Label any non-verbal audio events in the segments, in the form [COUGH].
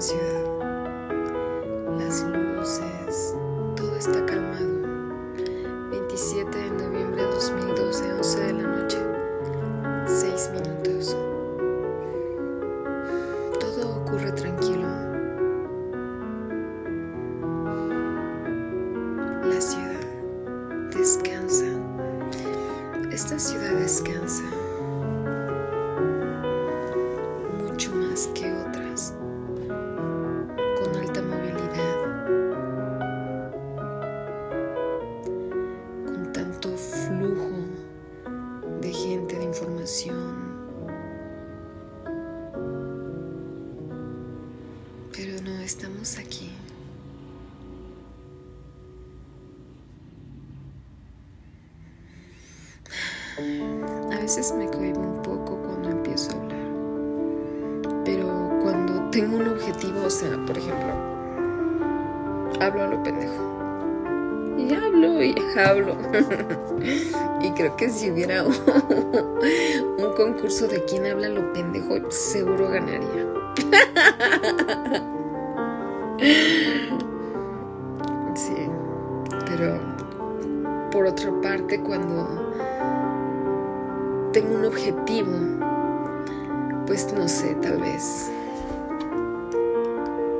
ciudad. Las luces, todo está calmado. 27 de noviembre de 2012, 11 de la noche, 6 minutos. Todo ocurre tranquilo. La ciudad descansa. Esta ciudad descansa estamos aquí. A veces me cohibo un poco cuando empiezo a hablar. Pero cuando tengo un objetivo, o sea, por ejemplo, hablo a lo pendejo. Y hablo y hablo. [LAUGHS] y creo que si hubiera [LAUGHS] un, concurso de quién habla lo pendejo, seguro ganaría. [LAUGHS] sí, pero por otra parte, cuando tengo un objetivo, pues no sé, tal vez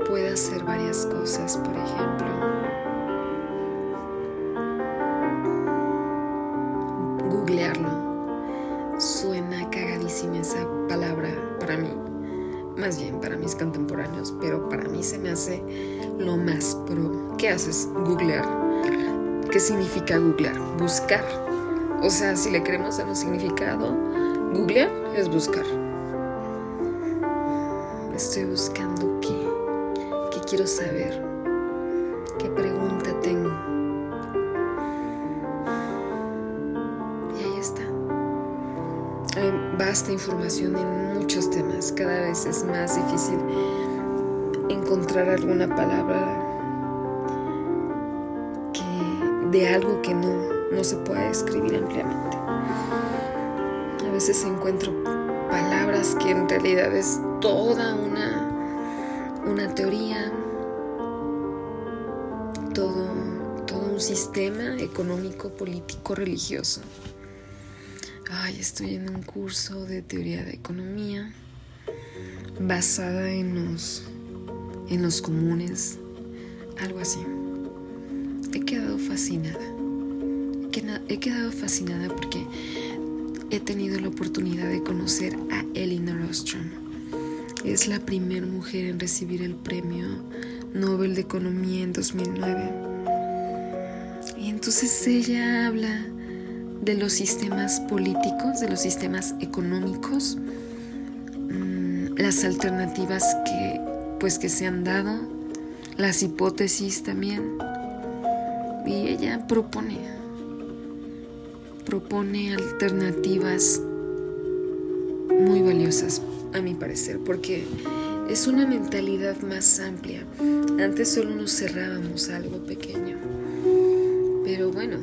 pueda hacer varias cosas, por ejemplo, bien para mis contemporáneos, pero para mí se me hace lo más pro. ¿Qué haces? Googlear. ¿Qué significa googlear? Buscar. O sea, si le queremos dar un significado, googlear es buscar. Estoy buscando qué, qué quiero saber, Hay vasta información en muchos temas. Cada vez es más difícil encontrar alguna palabra que de algo que no no se puede escribir ampliamente. A veces encuentro palabras que en realidad es toda una, una teoría, todo, todo un sistema económico, político, religioso. Ay, estoy en un curso de teoría de economía basada en los, en los comunes, algo así. He quedado fascinada he quedado fascinada porque he tenido la oportunidad de conocer a Elinor Ostrom. Es la primera mujer en recibir el premio Nobel de Economía en 2009. Y entonces ella habla de los sistemas políticos, de los sistemas económicos, mm, las alternativas que pues que se han dado, las hipótesis también. Y ella propone propone alternativas muy valiosas, a mi parecer, porque es una mentalidad más amplia. Antes solo nos cerrábamos algo pequeño. Pero bueno,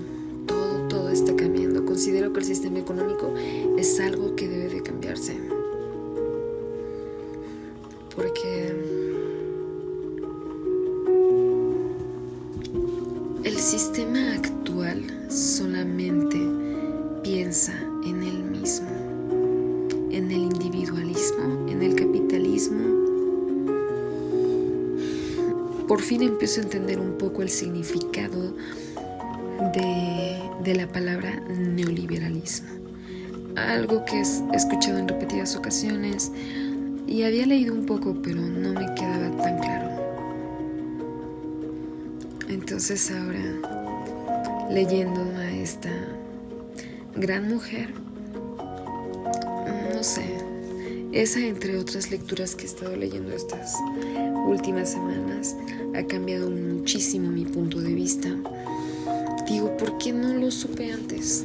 está cambiando. Considero que el sistema económico es algo que debe de cambiarse. Porque el sistema actual solamente piensa en él mismo, en el individualismo, en el capitalismo. Por fin empiezo a entender un poco el significado de, la palabra neoliberalismo. Algo que he escuchado en repetidas ocasiones y había leído un poco, pero no me quedaba tan claro. Entonces ahora, leyendo a esta gran mujer, no sé, esa entre otras lecturas que he estado leyendo estas últimas semanas ha cambiado muchísimo mi punto de vista. Digo, ¿por qué no lo supe antes?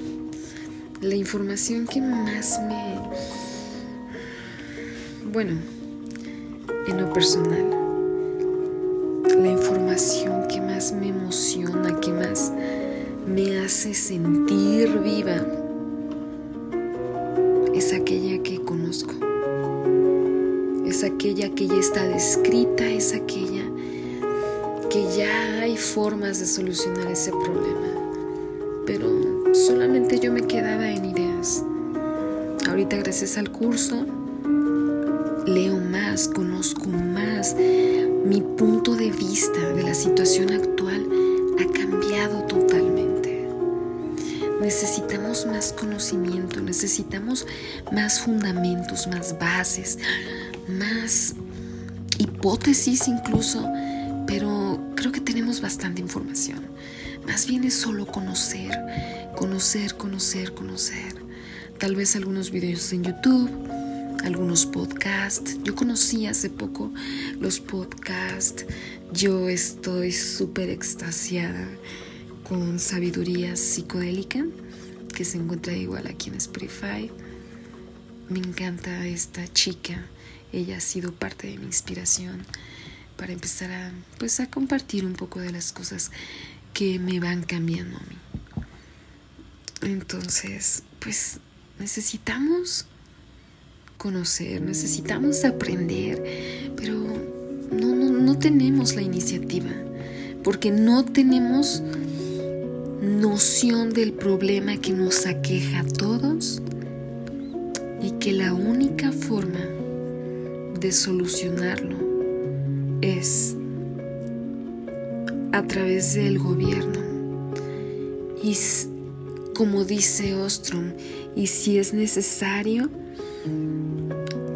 La información que más me... Bueno, en lo personal, la información que más me emociona, que más me hace sentir viva, es aquella que conozco. Es aquella que ya está descrita, es aquella que ya hay formas de solucionar ese problema. Pero solamente yo me quedaba en ideas. Ahorita gracias al curso leo más, conozco más. Mi punto de vista de la situación actual ha cambiado totalmente. Necesitamos más conocimiento, necesitamos más fundamentos, más bases, más hipótesis incluso, pero creo que tenemos bastante información. Más bien es solo conocer, conocer, conocer, conocer. Tal vez algunos videos en YouTube, algunos podcasts. Yo conocí hace poco los podcasts. Yo estoy súper extasiada con sabiduría psicodélica, que se encuentra igual aquí en Spotify. Me encanta esta chica. Ella ha sido parte de mi inspiración para empezar a, pues, a compartir un poco de las cosas que me van cambiando a mí. Entonces, pues necesitamos conocer, necesitamos aprender, pero no, no, no tenemos la iniciativa, porque no tenemos noción del problema que nos aqueja a todos y que la única forma de solucionarlo es a través del gobierno. Y como dice Ostrom, y si es necesario,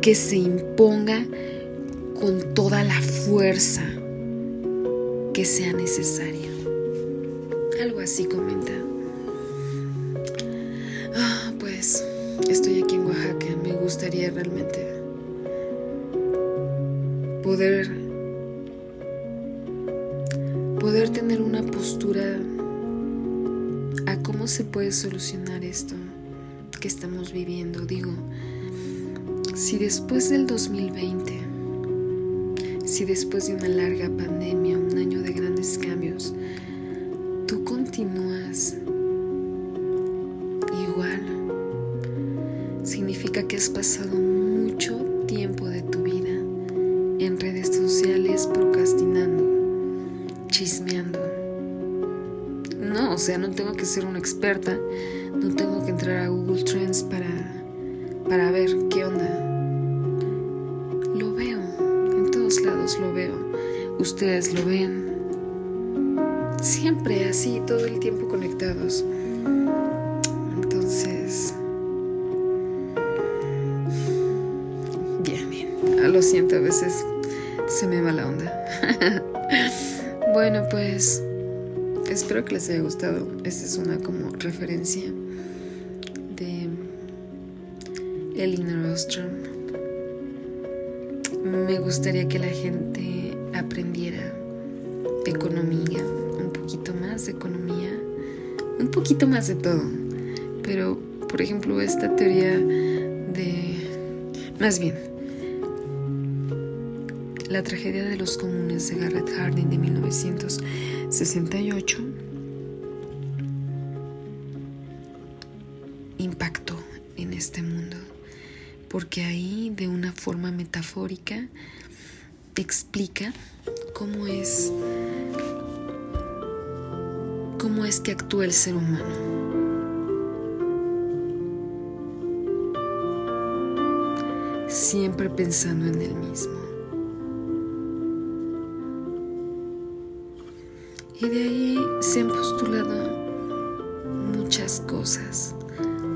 que se imponga con toda la fuerza que sea necesaria. Algo así comenta. Ah, pues estoy aquí en Oaxaca. Me gustaría realmente poder poder tener una postura a cómo se puede solucionar esto que estamos viviendo. Digo, si después del 2020, si después de una larga pandemia, un año de grandes cambios, tú continúas igual, significa que has pasado mucho tiempo de tu vida en redes sociales sea, no tengo que ser una experta, no tengo que entrar a Google Trends para, para ver qué onda lo veo, ustedes lo ven. Siempre así, todo el tiempo conectados. Entonces, bien, bien. Ah, lo siento, a veces se me va la onda. [LAUGHS] bueno, pues espero que les haya gustado. Esta es una como referencia de Elinor Ostrom me gustaría que la gente aprendiera economía, un poquito más de economía, un poquito más de todo. Pero, por ejemplo, esta teoría de... Más bien, la tragedia de los comunes de Garrett Harding de 1968 impactó en este mundo porque ahí de una forma metafórica explica cómo es cómo es que actúa el ser humano. Siempre pensando en el mismo. Y de ahí se han postulado muchas cosas.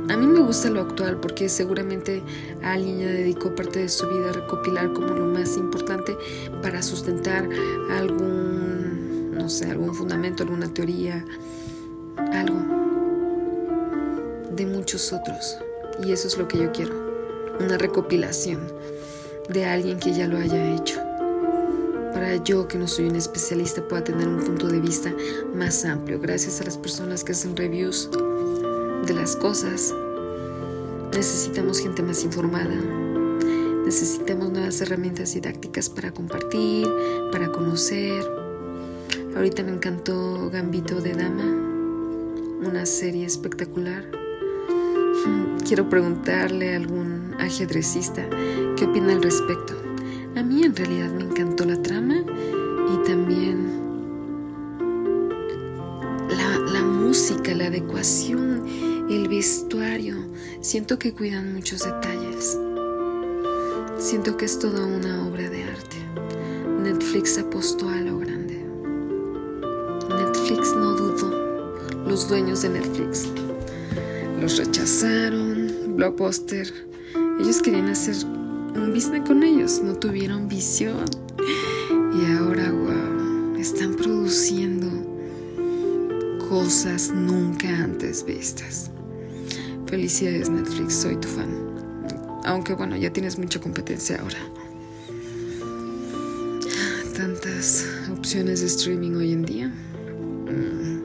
A mí me gusta lo actual porque seguramente alguien ya dedicó parte de su vida a recopilar como lo más importante para sustentar algún, no sé, algún fundamento, alguna teoría, algo de muchos otros. Y eso es lo que yo quiero, una recopilación de alguien que ya lo haya hecho. Para yo, que no soy un especialista, pueda tener un punto de vista más amplio, gracias a las personas que hacen reviews de las cosas. Necesitamos gente más informada. Necesitamos nuevas herramientas didácticas para compartir, para conocer. Ahorita me encantó Gambito de Dama, una serie espectacular. quiero preguntarle a algún ajedrecista qué opina al respecto. A mí en realidad me encantó la trama y también la, la música, la adecuación, el vestuario. Siento que cuidan muchos detalles. Siento que es toda una obra de arte. Netflix apostó a lo grande. Netflix no dudó. Los dueños de Netflix los rechazaron. Blockbuster. Ellos querían hacer un business con ellos. No tuvieron visión. Y ahora, están produciendo cosas nunca antes vistas. Felicidades Netflix, soy tu fan. Aunque bueno, ya tienes mucha competencia ahora. Tantas opciones de streaming hoy en día. Mm.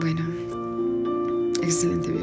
Bueno, excelente.